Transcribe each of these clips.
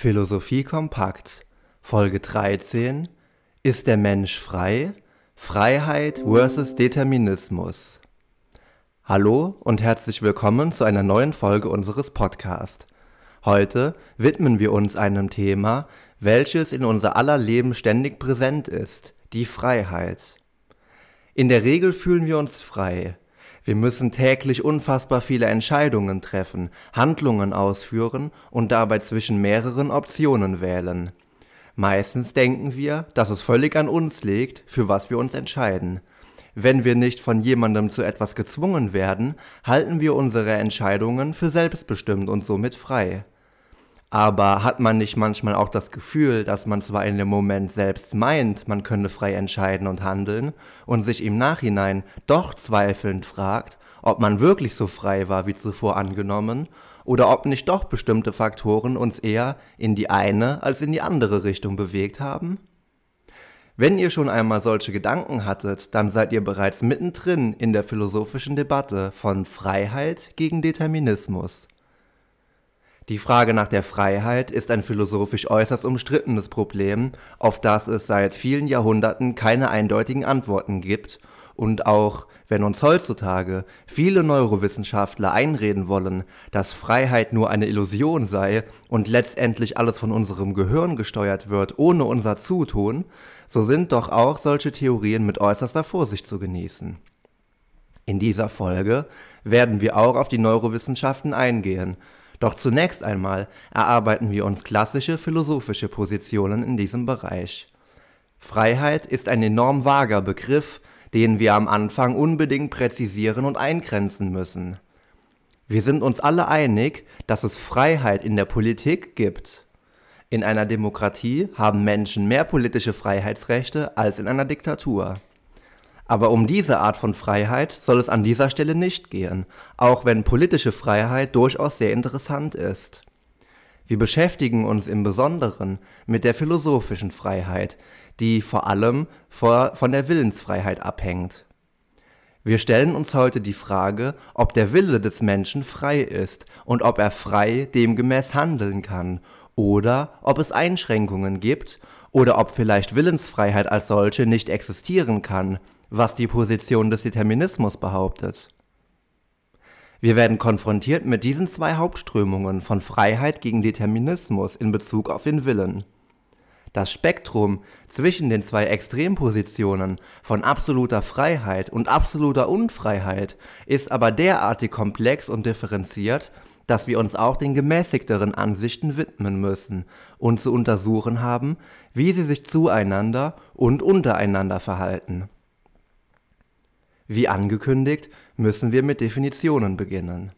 Philosophie kompakt Folge 13 Ist der Mensch frei? Freiheit versus Determinismus. Hallo und herzlich willkommen zu einer neuen Folge unseres Podcasts. Heute widmen wir uns einem Thema, welches in unser aller Leben ständig präsent ist, die Freiheit. In der Regel fühlen wir uns frei, wir müssen täglich unfassbar viele Entscheidungen treffen, Handlungen ausführen und dabei zwischen mehreren Optionen wählen. Meistens denken wir, dass es völlig an uns liegt, für was wir uns entscheiden. Wenn wir nicht von jemandem zu etwas gezwungen werden, halten wir unsere Entscheidungen für selbstbestimmt und somit frei. Aber hat man nicht manchmal auch das Gefühl, dass man zwar in dem Moment selbst meint, man könne frei entscheiden und handeln und sich im Nachhinein doch zweifelnd fragt, ob man wirklich so frei war wie zuvor angenommen oder ob nicht doch bestimmte Faktoren uns eher in die eine als in die andere Richtung bewegt haben? Wenn ihr schon einmal solche Gedanken hattet, dann seid ihr bereits mittendrin in der philosophischen Debatte von Freiheit gegen Determinismus. Die Frage nach der Freiheit ist ein philosophisch äußerst umstrittenes Problem, auf das es seit vielen Jahrhunderten keine eindeutigen Antworten gibt und auch wenn uns heutzutage viele Neurowissenschaftler einreden wollen, dass Freiheit nur eine Illusion sei und letztendlich alles von unserem Gehirn gesteuert wird, ohne unser Zutun, so sind doch auch solche Theorien mit äußerster Vorsicht zu genießen. In dieser Folge werden wir auch auf die Neurowissenschaften eingehen doch zunächst einmal erarbeiten wir uns klassische philosophische Positionen in diesem Bereich. Freiheit ist ein enorm vager Begriff, den wir am Anfang unbedingt präzisieren und eingrenzen müssen. Wir sind uns alle einig, dass es Freiheit in der Politik gibt. In einer Demokratie haben Menschen mehr politische Freiheitsrechte als in einer Diktatur. Aber um diese Art von Freiheit soll es an dieser Stelle nicht gehen, auch wenn politische Freiheit durchaus sehr interessant ist. Wir beschäftigen uns im Besonderen mit der philosophischen Freiheit, die vor allem von der Willensfreiheit abhängt. Wir stellen uns heute die Frage, ob der Wille des Menschen frei ist und ob er frei demgemäß handeln kann, oder ob es Einschränkungen gibt, oder ob vielleicht Willensfreiheit als solche nicht existieren kann, was die Position des Determinismus behauptet. Wir werden konfrontiert mit diesen zwei Hauptströmungen von Freiheit gegen Determinismus in Bezug auf den Willen. Das Spektrum zwischen den zwei Extrempositionen von absoluter Freiheit und absoluter Unfreiheit ist aber derartig komplex und differenziert, dass wir uns auch den gemäßigteren Ansichten widmen müssen und zu untersuchen haben, wie sie sich zueinander und untereinander verhalten. Wie angekündigt, müssen wir mit Definitionen beginnen.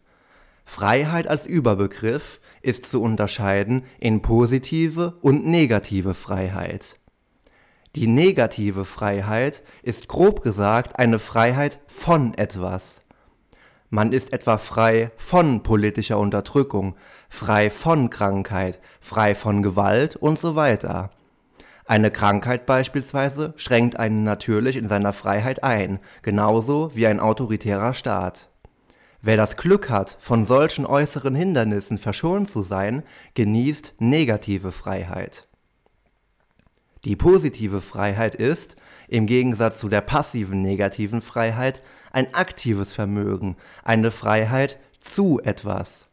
Freiheit als Überbegriff ist zu unterscheiden in positive und negative Freiheit. Die negative Freiheit ist grob gesagt eine Freiheit von etwas. Man ist etwa frei von politischer Unterdrückung, frei von Krankheit, frei von Gewalt und so weiter. Eine Krankheit beispielsweise schränkt einen natürlich in seiner Freiheit ein, genauso wie ein autoritärer Staat. Wer das Glück hat, von solchen äußeren Hindernissen verschont zu sein, genießt negative Freiheit. Die positive Freiheit ist, im Gegensatz zu der passiven negativen Freiheit, ein aktives Vermögen, eine Freiheit zu etwas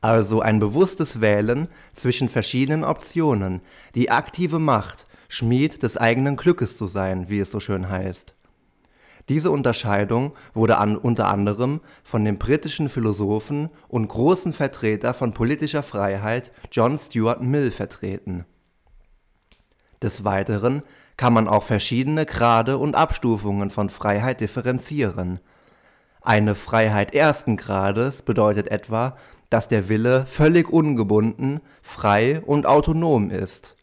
also ein bewusstes Wählen zwischen verschiedenen Optionen, die aktive Macht, Schmied des eigenen Glückes zu sein, wie es so schön heißt. Diese Unterscheidung wurde an, unter anderem von dem britischen Philosophen und großen Vertreter von politischer Freiheit John Stuart Mill vertreten. Des Weiteren kann man auch verschiedene Grade und Abstufungen von Freiheit differenzieren. Eine Freiheit ersten Grades bedeutet etwa, dass der Wille völlig ungebunden, frei und autonom ist.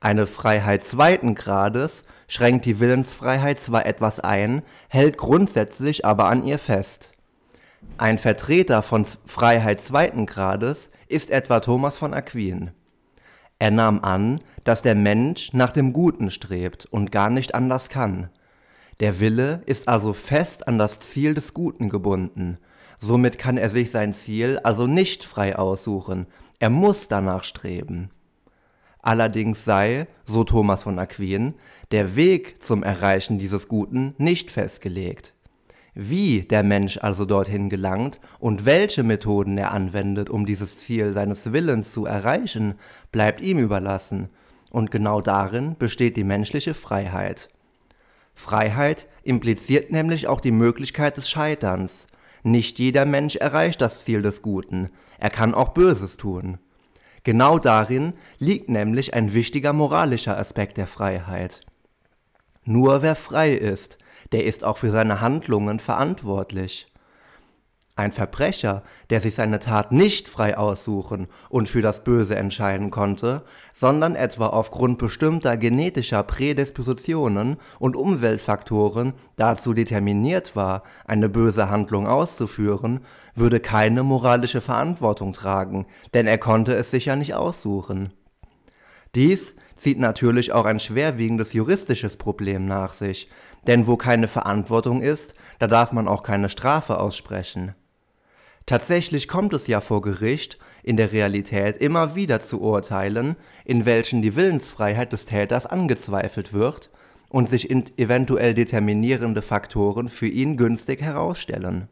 Eine Freiheit zweiten Grades schränkt die Willensfreiheit zwar etwas ein, hält grundsätzlich aber an ihr fest. Ein Vertreter von Freiheit zweiten Grades ist etwa Thomas von Aquin. Er nahm an, dass der Mensch nach dem Guten strebt und gar nicht anders kann. Der Wille ist also fest an das Ziel des Guten gebunden, Somit kann er sich sein Ziel also nicht frei aussuchen, er muss danach streben. Allerdings sei, so Thomas von Aquin, der Weg zum Erreichen dieses Guten nicht festgelegt. Wie der Mensch also dorthin gelangt und welche Methoden er anwendet, um dieses Ziel seines Willens zu erreichen, bleibt ihm überlassen, und genau darin besteht die menschliche Freiheit. Freiheit impliziert nämlich auch die Möglichkeit des Scheiterns. Nicht jeder Mensch erreicht das Ziel des Guten, er kann auch Böses tun. Genau darin liegt nämlich ein wichtiger moralischer Aspekt der Freiheit. Nur wer frei ist, der ist auch für seine Handlungen verantwortlich. Ein Verbrecher, der sich seine Tat nicht frei aussuchen und für das Böse entscheiden konnte, sondern etwa aufgrund bestimmter genetischer Prädispositionen und Umweltfaktoren dazu determiniert war, eine böse Handlung auszuführen, würde keine moralische Verantwortung tragen, denn er konnte es sich ja nicht aussuchen. Dies zieht natürlich auch ein schwerwiegendes juristisches Problem nach sich, denn wo keine Verantwortung ist, da darf man auch keine Strafe aussprechen. Tatsächlich kommt es ja vor Gericht in der Realität immer wieder zu Urteilen, in welchen die Willensfreiheit des Täters angezweifelt wird und sich eventuell determinierende Faktoren für ihn günstig herausstellen.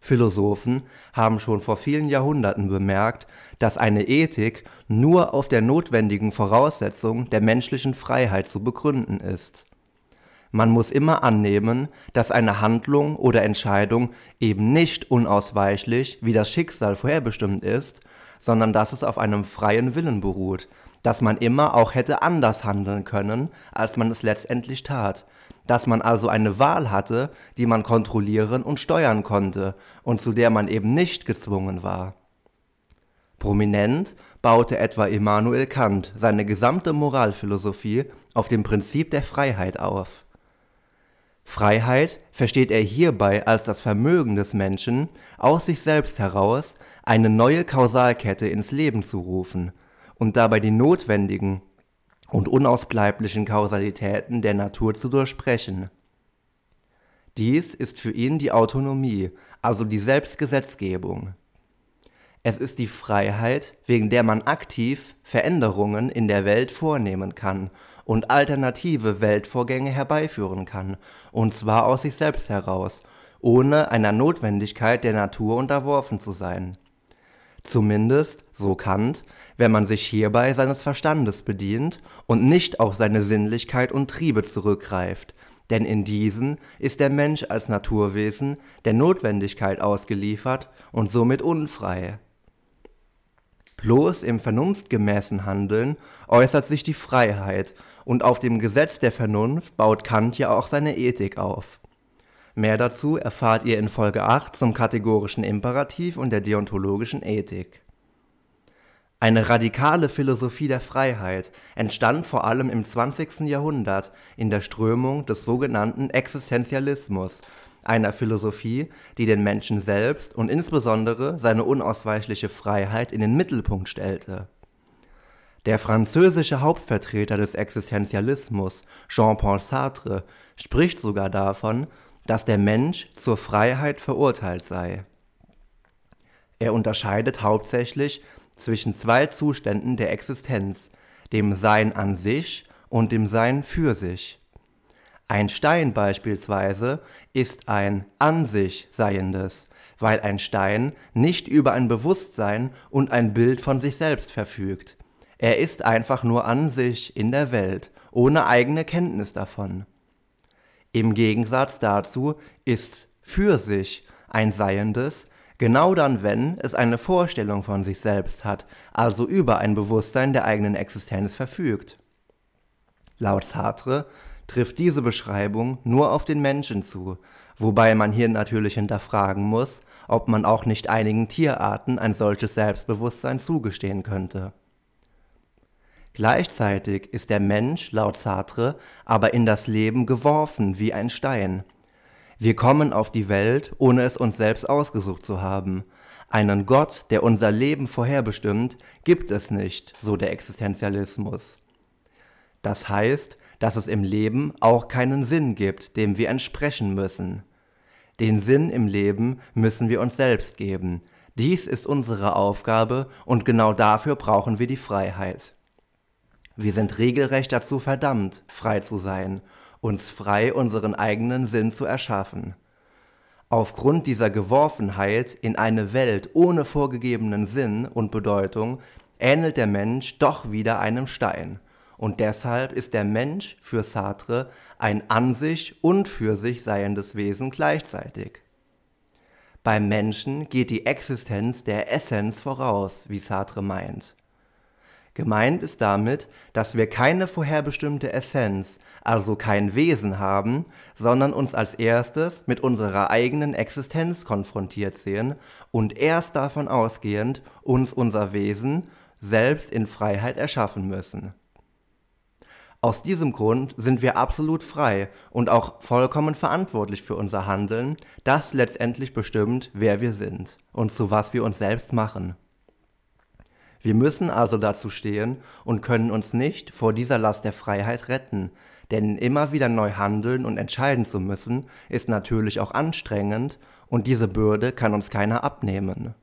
Philosophen haben schon vor vielen Jahrhunderten bemerkt, dass eine Ethik nur auf der notwendigen Voraussetzung der menschlichen Freiheit zu begründen ist man muss immer annehmen, dass eine Handlung oder Entscheidung eben nicht unausweichlich wie das Schicksal vorherbestimmt ist, sondern dass es auf einem freien Willen beruht, dass man immer auch hätte anders handeln können, als man es letztendlich tat, dass man also eine Wahl hatte, die man kontrollieren und steuern konnte und zu der man eben nicht gezwungen war. Prominent baute etwa Immanuel Kant seine gesamte Moralphilosophie auf dem Prinzip der Freiheit auf. Freiheit versteht er hierbei als das Vermögen des Menschen, aus sich selbst heraus eine neue Kausalkette ins Leben zu rufen und dabei die notwendigen und unausbleiblichen Kausalitäten der Natur zu durchbrechen. Dies ist für ihn die Autonomie, also die Selbstgesetzgebung. Es ist die Freiheit, wegen der man aktiv Veränderungen in der Welt vornehmen kann und alternative Weltvorgänge herbeiführen kann, und zwar aus sich selbst heraus, ohne einer Notwendigkeit der Natur unterworfen zu sein. Zumindest, so Kant, wenn man sich hierbei seines Verstandes bedient und nicht auf seine Sinnlichkeit und Triebe zurückgreift, denn in diesen ist der Mensch als Naturwesen der Notwendigkeit ausgeliefert und somit unfrei. Bloß im vernunftgemäßen Handeln äußert sich die Freiheit und auf dem Gesetz der Vernunft baut Kant ja auch seine Ethik auf. Mehr dazu erfahrt ihr in Folge 8 zum kategorischen Imperativ und der deontologischen Ethik. Eine radikale Philosophie der Freiheit entstand vor allem im 20. Jahrhundert in der Strömung des sogenannten Existenzialismus, einer Philosophie, die den Menschen selbst und insbesondere seine unausweichliche Freiheit in den Mittelpunkt stellte der französische Hauptvertreter des Existenzialismus, Jean-Paul Sartre, spricht sogar davon, dass der Mensch zur Freiheit verurteilt sei. Er unterscheidet hauptsächlich zwischen zwei Zuständen der Existenz, dem Sein an sich und dem Sein für sich. Ein Stein beispielsweise ist ein an sich Seiendes, weil ein Stein nicht über ein Bewusstsein und ein Bild von sich selbst verfügt, er ist einfach nur an sich in der Welt, ohne eigene Kenntnis davon. Im Gegensatz dazu ist für sich ein Seiendes, genau dann, wenn es eine Vorstellung von sich selbst hat, also über ein Bewusstsein der eigenen Existenz verfügt. Laut Sartre trifft diese Beschreibung nur auf den Menschen zu, wobei man hier natürlich hinterfragen muss, ob man auch nicht einigen Tierarten ein solches Selbstbewusstsein zugestehen könnte. Gleichzeitig ist der Mensch laut Sartre aber in das Leben geworfen wie ein Stein. Wir kommen auf die Welt, ohne es uns selbst ausgesucht zu haben. Einen Gott, der unser Leben vorherbestimmt, gibt es nicht, so der Existenzialismus. Das heißt, dass es im Leben auch keinen Sinn gibt, dem wir entsprechen müssen. Den Sinn im Leben müssen wir uns selbst geben, Dies ist unsere Aufgabe und genau dafür brauchen wir die Freiheit. Wir sind regelrecht dazu verdammt, frei zu sein, uns frei unseren eigenen Sinn zu erschaffen. Aufgrund dieser Geworfenheit in eine Welt ohne vorgegebenen Sinn und Bedeutung ähnelt der Mensch doch wieder einem Stein. Und deshalb ist der Mensch für Sartre ein an sich und für sich seiendes Wesen gleichzeitig. Beim Menschen geht die Existenz der Essenz voraus, wie Sartre meint. Gemeint ist damit, dass wir keine vorherbestimmte Essenz, also kein Wesen haben, sondern uns als erstes mit unserer eigenen Existenz konfrontiert sehen und erst davon ausgehend uns unser Wesen selbst in Freiheit erschaffen müssen. Aus diesem Grund sind wir absolut frei und auch vollkommen verantwortlich für unser Handeln, das letztendlich bestimmt, wer wir sind und zu was wir uns selbst machen. Wir müssen also dazu stehen und können uns nicht vor dieser Last der Freiheit retten, denn immer wieder neu handeln und entscheiden zu müssen, ist natürlich auch anstrengend und diese Bürde kann uns keiner abnehmen.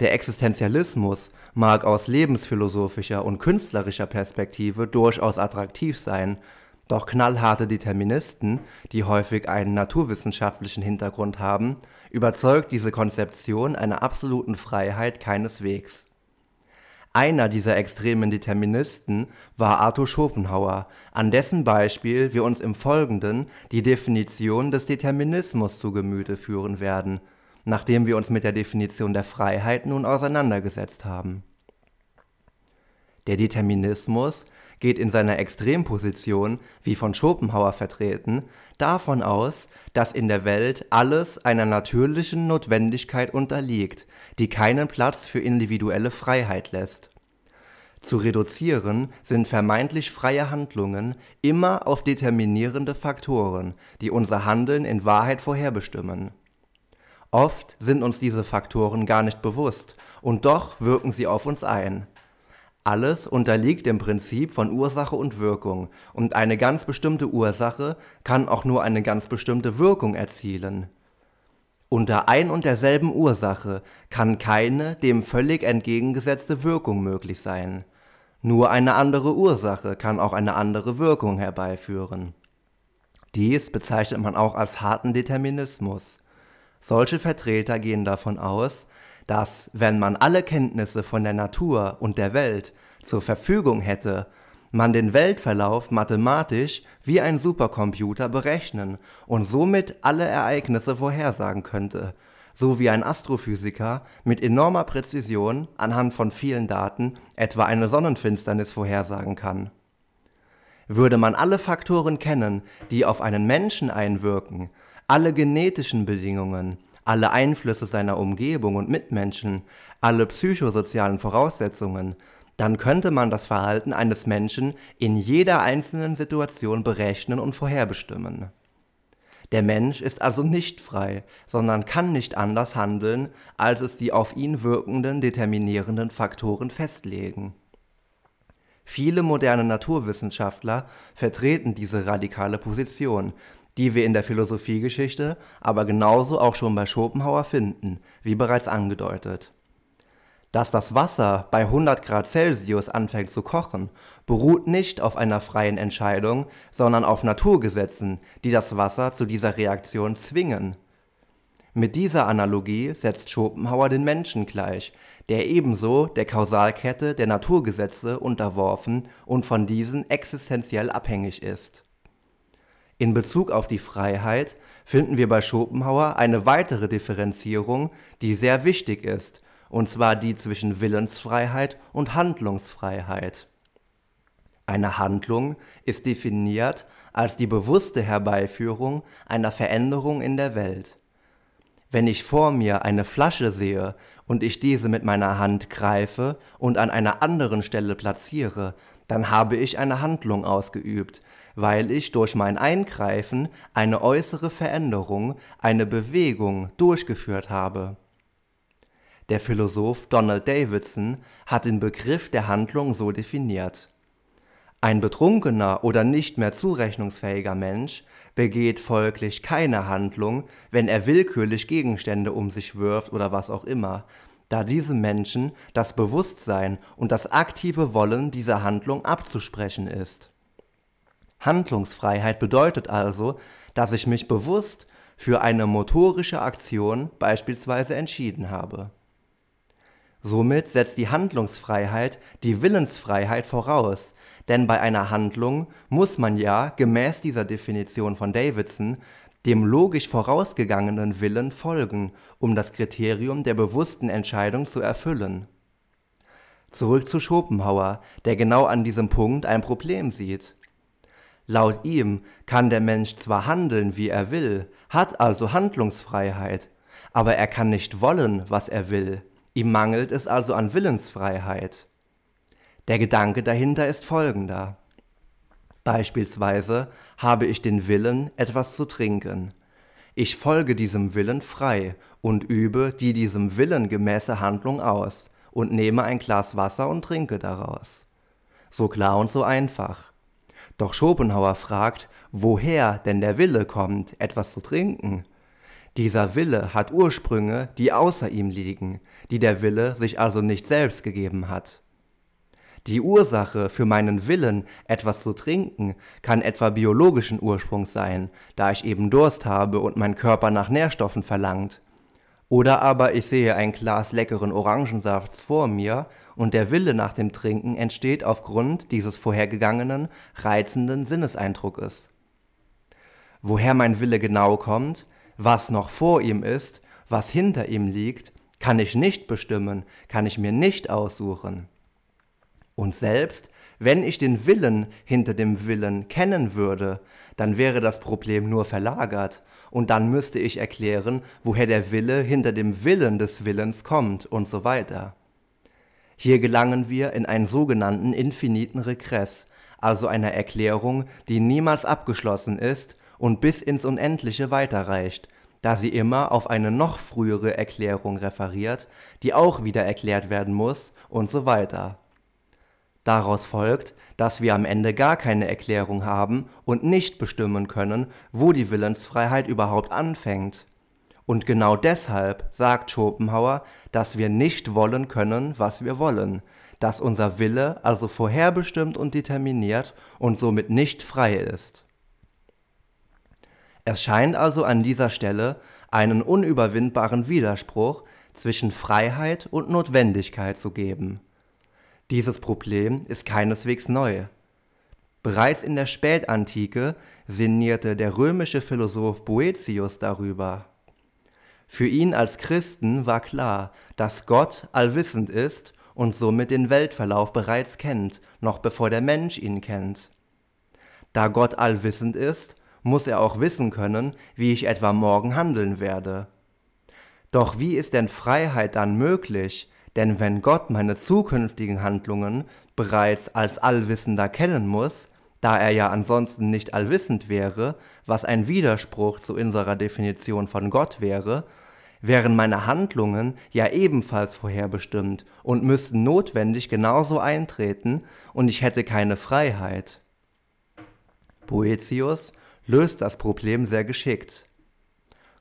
Der Existenzialismus mag aus lebensphilosophischer und künstlerischer Perspektive durchaus attraktiv sein, doch knallharte Deterministen, die häufig einen naturwissenschaftlichen Hintergrund haben, überzeugt diese Konzeption einer absoluten Freiheit keineswegs. Einer dieser extremen Deterministen war Arthur Schopenhauer, an dessen Beispiel wir uns im Folgenden die Definition des Determinismus zu Gemüte führen werden, nachdem wir uns mit der Definition der Freiheit nun auseinandergesetzt haben. Der Determinismus geht in seiner Extremposition, wie von Schopenhauer vertreten, davon aus, dass in der Welt alles einer natürlichen Notwendigkeit unterliegt, die keinen Platz für individuelle Freiheit lässt. Zu reduzieren sind vermeintlich freie Handlungen immer auf determinierende Faktoren, die unser Handeln in Wahrheit vorherbestimmen. Oft sind uns diese Faktoren gar nicht bewusst, und doch wirken sie auf uns ein. Alles unterliegt dem Prinzip von Ursache und Wirkung, und eine ganz bestimmte Ursache kann auch nur eine ganz bestimmte Wirkung erzielen. Unter ein und derselben Ursache kann keine dem völlig entgegengesetzte Wirkung möglich sein. Nur eine andere Ursache kann auch eine andere Wirkung herbeiführen. Dies bezeichnet man auch als harten Determinismus. Solche Vertreter gehen davon aus, dass, wenn man alle Kenntnisse von der Natur und der Welt zur Verfügung hätte, man den Weltverlauf mathematisch wie ein Supercomputer berechnen und somit alle Ereignisse vorhersagen könnte, so wie ein Astrophysiker mit enormer Präzision anhand von vielen Daten etwa eine Sonnenfinsternis vorhersagen kann. Würde man alle Faktoren kennen, die auf einen Menschen einwirken, alle genetischen Bedingungen, alle Einflüsse seiner Umgebung und Mitmenschen, alle psychosozialen Voraussetzungen, dann könnte man das Verhalten eines Menschen in jeder einzelnen Situation berechnen und vorherbestimmen. Der Mensch ist also nicht frei, sondern kann nicht anders handeln, als es die auf ihn wirkenden determinierenden Faktoren festlegen. Viele moderne Naturwissenschaftler vertreten diese radikale Position, die wir in der Philosophiegeschichte, aber genauso auch schon bei Schopenhauer finden, wie bereits angedeutet. Dass das Wasser bei 100 Grad Celsius anfängt zu kochen, beruht nicht auf einer freien Entscheidung, sondern auf Naturgesetzen, die das Wasser zu dieser Reaktion zwingen. Mit dieser Analogie setzt Schopenhauer den Menschen gleich, der ebenso der Kausalkette der Naturgesetze unterworfen und von diesen existenziell abhängig ist in Bezug auf die Freiheit finden wir bei Schopenhauer eine weitere Differenzierung, die sehr wichtig ist, und zwar die zwischen Willensfreiheit und Handlungsfreiheit. Eine Handlung ist definiert als die bewusste Herbeiführung einer Veränderung in der Welt. Wenn ich vor mir eine Flasche sehe und ich diese mit meiner Hand greife und an einer anderen Stelle platziere, dann habe ich eine Handlung ausgeübt, weil ich durch mein Eingreifen eine äußere Veränderung, eine Bewegung durchgeführt habe. Der Philosoph Donald Davidson hat den Begriff der Handlung so definiert. Ein betrunkener oder nicht mehr zurechnungsfähiger Mensch begeht folglich keine Handlung, wenn er willkürlich Gegenstände um sich wirft oder was auch immer, da diesem Menschen das Bewusstsein und das aktive Wollen dieser Handlung abzusprechen ist. Handlungsfreiheit bedeutet also, dass ich mich bewusst für eine motorische Aktion beispielsweise entschieden habe. Somit setzt die Handlungsfreiheit die Willensfreiheit voraus, denn bei einer Handlung muss man ja gemäß dieser Definition von Davidson dem logisch vorausgegangenen Willen folgen, um das Kriterium der bewussten Entscheidung zu erfüllen. Zurück zu Schopenhauer, der genau an diesem Punkt ein Problem sieht. Laut ihm kann der Mensch zwar handeln, wie er will, hat also Handlungsfreiheit, aber er kann nicht wollen, was er will. Ihm mangelt es also an Willensfreiheit. Der Gedanke dahinter ist folgender. Beispielsweise habe ich den Willen, etwas zu trinken. Ich folge diesem Willen frei und übe die diesem Willen gemäße Handlung aus und nehme ein Glas Wasser und trinke daraus. So klar und so einfach. Doch Schopenhauer fragt, woher denn der Wille kommt, etwas zu trinken. Dieser Wille hat Ursprünge, die außer ihm liegen, die der Wille sich also nicht selbst gegeben hat. Die Ursache für meinen Willen, etwas zu trinken, kann etwa biologischen Ursprungs sein, da ich eben Durst habe und mein Körper nach Nährstoffen verlangt. Oder aber ich sehe ein Glas leckeren Orangensafts vor mir und der Wille nach dem Trinken entsteht aufgrund dieses vorhergegangenen, reizenden Sinneseindruckes. Woher mein Wille genau kommt, was noch vor ihm ist, was hinter ihm liegt, kann ich nicht bestimmen, kann ich mir nicht aussuchen. Und selbst wenn ich den Willen hinter dem Willen kennen würde, dann wäre das Problem nur verlagert, und dann müsste ich erklären, woher der Wille hinter dem Willen des Willens kommt und so weiter. Hier gelangen wir in einen sogenannten infiniten Regress, also einer Erklärung, die niemals abgeschlossen ist und bis ins Unendliche weiterreicht, da sie immer auf eine noch frühere Erklärung referiert, die auch wieder erklärt werden muss und so weiter. Daraus folgt, dass wir am Ende gar keine Erklärung haben und nicht bestimmen können, wo die Willensfreiheit überhaupt anfängt. Und genau deshalb sagt Schopenhauer, dass wir nicht wollen können, was wir wollen, dass unser Wille also vorherbestimmt und determiniert und somit nicht frei ist. Es scheint also an dieser Stelle einen unüberwindbaren Widerspruch zwischen Freiheit und Notwendigkeit zu geben. Dieses Problem ist keineswegs neu. Bereits in der Spätantike sinnierte der römische Philosoph Boetius darüber. Für ihn als Christen war klar, dass Gott allwissend ist und somit den Weltverlauf bereits kennt, noch bevor der Mensch ihn kennt. Da Gott allwissend ist, muss er auch wissen können, wie ich etwa morgen handeln werde. Doch wie ist denn Freiheit dann möglich, denn wenn Gott meine zukünftigen Handlungen bereits als Allwissender kennen muss, da er ja ansonsten nicht allwissend wäre, was ein Widerspruch zu unserer Definition von Gott wäre, wären meine Handlungen ja ebenfalls vorherbestimmt und müssten notwendig genauso eintreten, und ich hätte keine Freiheit. Boetius löst das Problem sehr geschickt.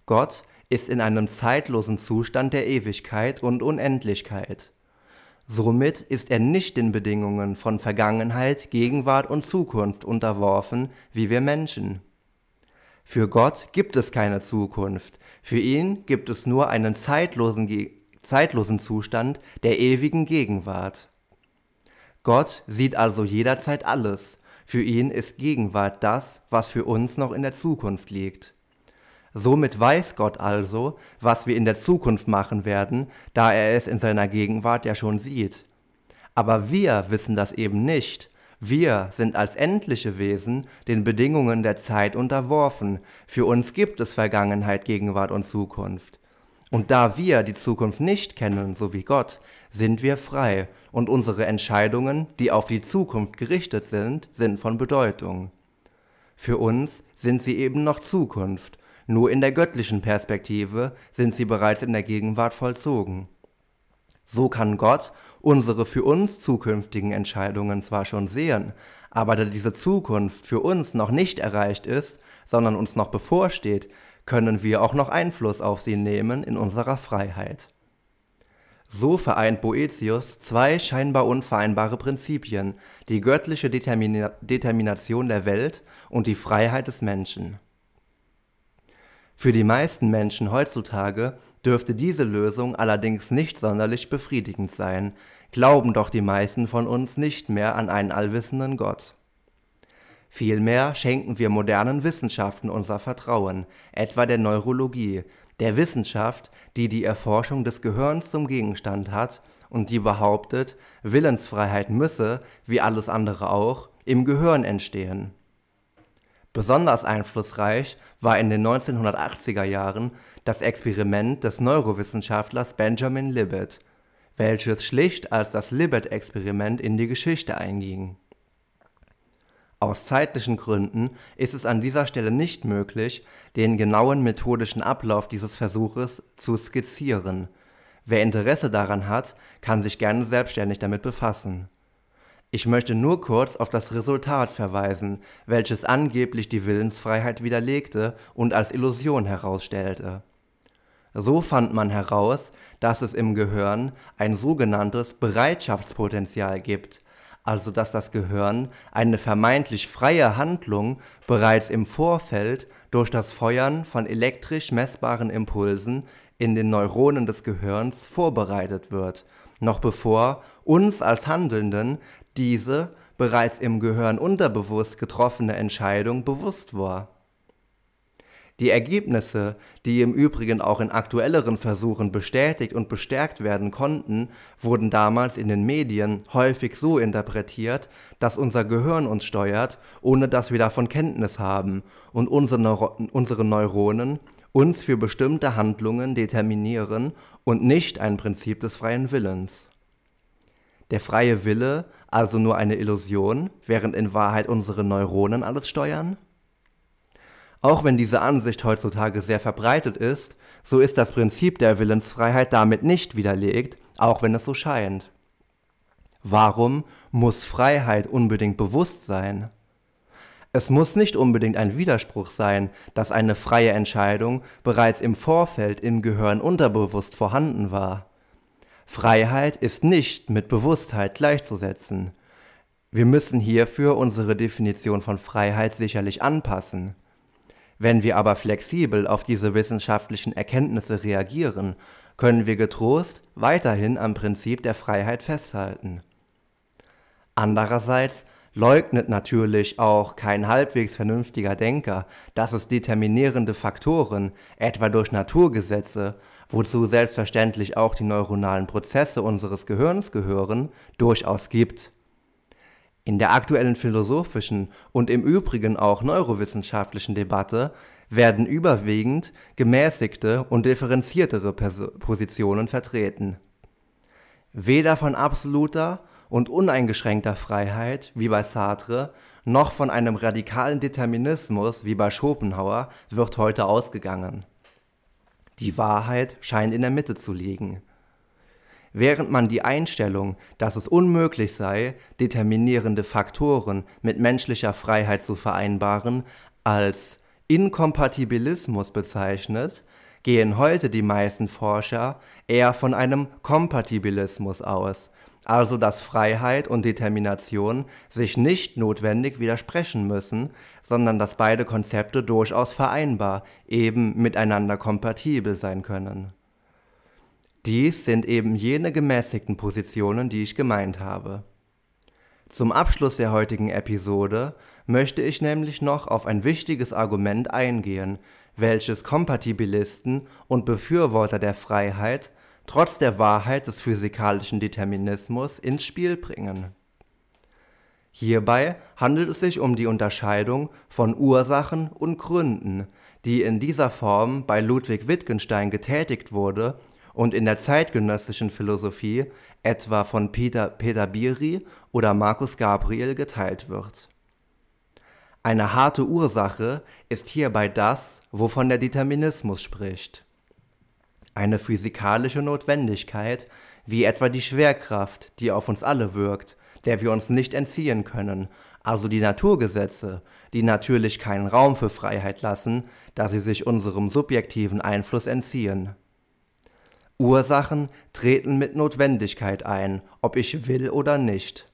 Gott ist in einem zeitlosen Zustand der Ewigkeit und Unendlichkeit. Somit ist er nicht den Bedingungen von Vergangenheit, Gegenwart und Zukunft unterworfen, wie wir Menschen. Für Gott gibt es keine Zukunft, für ihn gibt es nur einen zeitlosen, zeitlosen Zustand der ewigen Gegenwart. Gott sieht also jederzeit alles, für ihn ist Gegenwart das, was für uns noch in der Zukunft liegt. Somit weiß Gott also, was wir in der Zukunft machen werden, da er es in seiner Gegenwart ja schon sieht. Aber wir wissen das eben nicht. Wir sind als endliche Wesen den Bedingungen der Zeit unterworfen. Für uns gibt es Vergangenheit, Gegenwart und Zukunft. Und da wir die Zukunft nicht kennen, so wie Gott, sind wir frei und unsere Entscheidungen, die auf die Zukunft gerichtet sind, sind von Bedeutung. Für uns sind sie eben noch Zukunft nur in der göttlichen Perspektive sind sie bereits in der Gegenwart vollzogen. So kann Gott unsere für uns zukünftigen Entscheidungen zwar schon sehen, aber da diese Zukunft für uns noch nicht erreicht ist, sondern uns noch bevorsteht, können wir auch noch Einfluss auf sie nehmen in unserer Freiheit. So vereint Boetius zwei scheinbar unvereinbare Prinzipien, die göttliche Determina Determination der Welt und die Freiheit des Menschen. Für die meisten Menschen heutzutage dürfte diese Lösung allerdings nicht sonderlich befriedigend sein, glauben doch die meisten von uns nicht mehr an einen allwissenden Gott. Vielmehr schenken wir modernen Wissenschaften unser Vertrauen, etwa der Neurologie, der Wissenschaft, die die Erforschung des Gehirns zum Gegenstand hat und die behauptet, Willensfreiheit müsse, wie alles andere auch, im Gehirn entstehen. Besonders einflussreich war in den 1980er Jahren das Experiment des Neurowissenschaftlers Benjamin Libet, welches schlicht als das Libet-Experiment in die Geschichte einging. Aus zeitlichen Gründen ist es an dieser Stelle nicht möglich, den genauen methodischen Ablauf dieses Versuches zu skizzieren. Wer Interesse daran hat, kann sich gerne selbstständig damit befassen. Ich möchte nur kurz auf das Resultat verweisen, welches angeblich die Willensfreiheit widerlegte und als Illusion herausstellte. So fand man heraus, dass es im Gehirn ein sogenanntes Bereitschaftspotenzial gibt, also dass das Gehirn eine vermeintlich freie Handlung bereits im Vorfeld durch das Feuern von elektrisch messbaren Impulsen in den Neuronen des Gehirns vorbereitet wird, noch bevor uns als Handelnden diese bereits im Gehirn unterbewusst getroffene Entscheidung bewusst war. Die Ergebnisse, die im Übrigen auch in aktuelleren Versuchen bestätigt und bestärkt werden konnten, wurden damals in den Medien häufig so interpretiert, dass unser Gehirn uns steuert, ohne dass wir davon Kenntnis haben und unsere, Neuro unsere Neuronen uns für bestimmte Handlungen determinieren und nicht ein Prinzip des freien Willens. Der freie Wille also nur eine Illusion, während in Wahrheit unsere Neuronen alles steuern? Auch wenn diese Ansicht heutzutage sehr verbreitet ist, so ist das Prinzip der Willensfreiheit damit nicht widerlegt, auch wenn es so scheint. Warum muss Freiheit unbedingt bewusst sein? Es muss nicht unbedingt ein Widerspruch sein, dass eine freie Entscheidung bereits im Vorfeld im Gehirn unterbewusst vorhanden war. Freiheit ist nicht mit Bewusstheit gleichzusetzen. Wir müssen hierfür unsere Definition von Freiheit sicherlich anpassen. Wenn wir aber flexibel auf diese wissenschaftlichen Erkenntnisse reagieren, können wir getrost weiterhin am Prinzip der Freiheit festhalten. Andererseits leugnet natürlich auch kein halbwegs vernünftiger Denker, dass es determinierende Faktoren, etwa durch Naturgesetze, wozu selbstverständlich auch die neuronalen Prozesse unseres Gehirns gehören, durchaus gibt. In der aktuellen philosophischen und im Übrigen auch neurowissenschaftlichen Debatte werden überwiegend gemäßigte und differenziertere Positionen vertreten. Weder von absoluter und uneingeschränkter Freiheit wie bei Sartre noch von einem radikalen Determinismus wie bei Schopenhauer wird heute ausgegangen. Die Wahrheit scheint in der Mitte zu liegen. Während man die Einstellung, dass es unmöglich sei, determinierende Faktoren mit menschlicher Freiheit zu vereinbaren, als Inkompatibilismus bezeichnet, gehen heute die meisten Forscher eher von einem Kompatibilismus aus, also dass Freiheit und Determination sich nicht notwendig widersprechen müssen, sondern dass beide Konzepte durchaus vereinbar, eben miteinander kompatibel sein können. Dies sind eben jene gemäßigten Positionen, die ich gemeint habe. Zum Abschluss der heutigen Episode möchte ich nämlich noch auf ein wichtiges Argument eingehen, welches Kompatibilisten und Befürworter der Freiheit trotz der Wahrheit des physikalischen Determinismus ins Spiel bringen. Hierbei handelt es sich um die Unterscheidung von Ursachen und Gründen, die in dieser Form bei Ludwig Wittgenstein getätigt wurde und in der zeitgenössischen Philosophie etwa von Peter, Peter Biri oder Markus Gabriel geteilt wird. Eine harte Ursache ist hierbei das, wovon der Determinismus spricht. Eine physikalische Notwendigkeit, wie etwa die Schwerkraft, die auf uns alle wirkt, der wir uns nicht entziehen können, also die Naturgesetze, die natürlich keinen Raum für Freiheit lassen, da sie sich unserem subjektiven Einfluss entziehen. Ursachen treten mit Notwendigkeit ein, ob ich will oder nicht.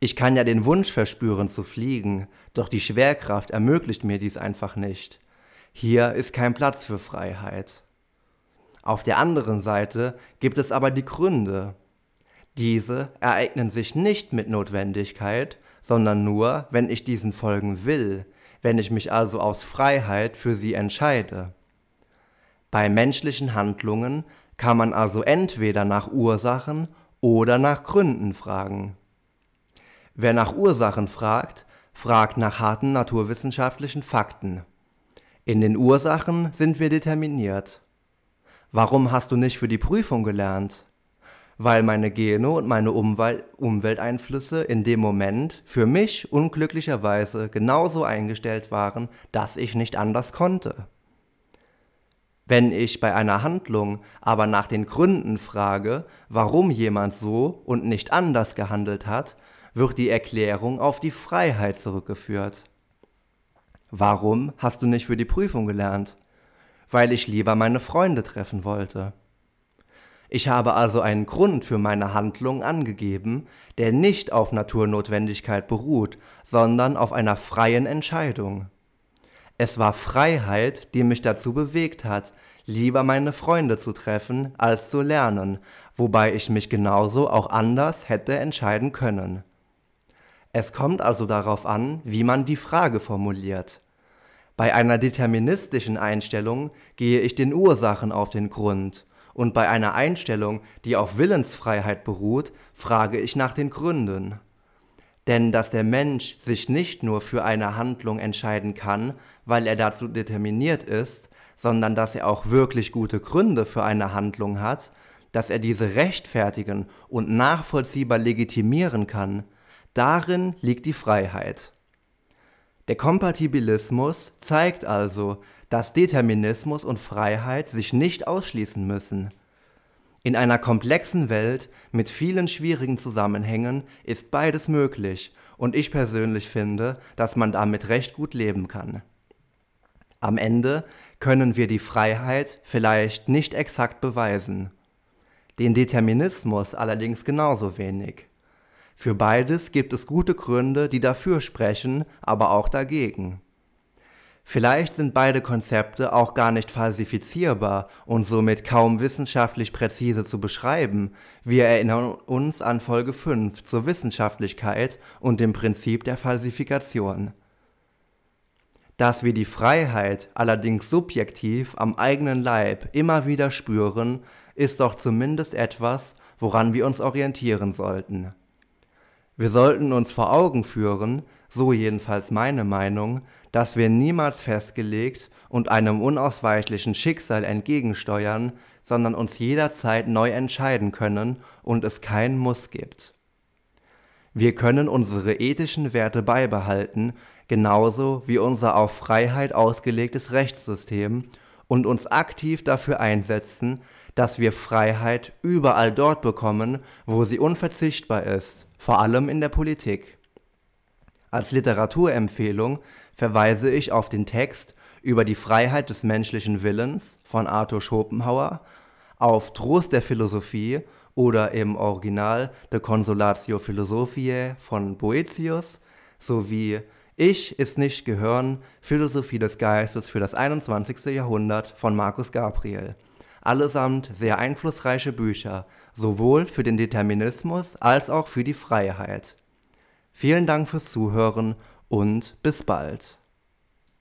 Ich kann ja den Wunsch verspüren zu fliegen, doch die Schwerkraft ermöglicht mir dies einfach nicht. Hier ist kein Platz für Freiheit. Auf der anderen Seite gibt es aber die Gründe. Diese ereignen sich nicht mit Notwendigkeit, sondern nur, wenn ich diesen folgen will, wenn ich mich also aus Freiheit für sie entscheide. Bei menschlichen Handlungen kann man also entweder nach Ursachen oder nach Gründen fragen. Wer nach Ursachen fragt, fragt nach harten naturwissenschaftlichen Fakten. In den Ursachen sind wir determiniert. Warum hast du nicht für die Prüfung gelernt? Weil meine Gene und meine Umwelt Umwelteinflüsse in dem Moment für mich unglücklicherweise genauso eingestellt waren, dass ich nicht anders konnte. Wenn ich bei einer Handlung aber nach den Gründen frage, warum jemand so und nicht anders gehandelt hat, wird die Erklärung auf die Freiheit zurückgeführt. Warum hast du nicht für die Prüfung gelernt? Weil ich lieber meine Freunde treffen wollte. Ich habe also einen Grund für meine Handlung angegeben, der nicht auf Naturnotwendigkeit beruht, sondern auf einer freien Entscheidung. Es war Freiheit, die mich dazu bewegt hat, lieber meine Freunde zu treffen, als zu lernen, wobei ich mich genauso auch anders hätte entscheiden können. Es kommt also darauf an, wie man die Frage formuliert. Bei einer deterministischen Einstellung gehe ich den Ursachen auf den Grund, und bei einer Einstellung, die auf Willensfreiheit beruht, frage ich nach den Gründen. Denn dass der Mensch sich nicht nur für eine Handlung entscheiden kann, weil er dazu determiniert ist, sondern dass er auch wirklich gute Gründe für eine Handlung hat, dass er diese rechtfertigen und nachvollziehbar legitimieren kann, Darin liegt die Freiheit. Der Kompatibilismus zeigt also, dass Determinismus und Freiheit sich nicht ausschließen müssen. In einer komplexen Welt mit vielen schwierigen Zusammenhängen ist beides möglich und ich persönlich finde, dass man damit recht gut leben kann. Am Ende können wir die Freiheit vielleicht nicht exakt beweisen, den Determinismus allerdings genauso wenig. Für beides gibt es gute Gründe, die dafür sprechen, aber auch dagegen. Vielleicht sind beide Konzepte auch gar nicht falsifizierbar und somit kaum wissenschaftlich präzise zu beschreiben. Wir erinnern uns an Folge 5 zur Wissenschaftlichkeit und dem Prinzip der Falsifikation. Dass wir die Freiheit allerdings subjektiv am eigenen Leib immer wieder spüren, ist doch zumindest etwas, woran wir uns orientieren sollten. Wir sollten uns vor Augen führen, so jedenfalls meine Meinung, dass wir niemals festgelegt und einem unausweichlichen Schicksal entgegensteuern, sondern uns jederzeit neu entscheiden können und es kein Muss gibt. Wir können unsere ethischen Werte beibehalten, genauso wie unser auf Freiheit ausgelegtes Rechtssystem und uns aktiv dafür einsetzen, dass wir Freiheit überall dort bekommen, wo sie unverzichtbar ist vor allem in der Politik. Als Literaturempfehlung verweise ich auf den Text über die Freiheit des menschlichen Willens von Arthur Schopenhauer, auf Trost der Philosophie oder im Original De Consolatio Philosophiae von Boetius sowie Ich ist nicht gehören, Philosophie des Geistes für das 21. Jahrhundert von Markus Gabriel allesamt sehr einflussreiche Bücher, sowohl für den Determinismus als auch für die Freiheit. Vielen Dank fürs Zuhören und bis bald.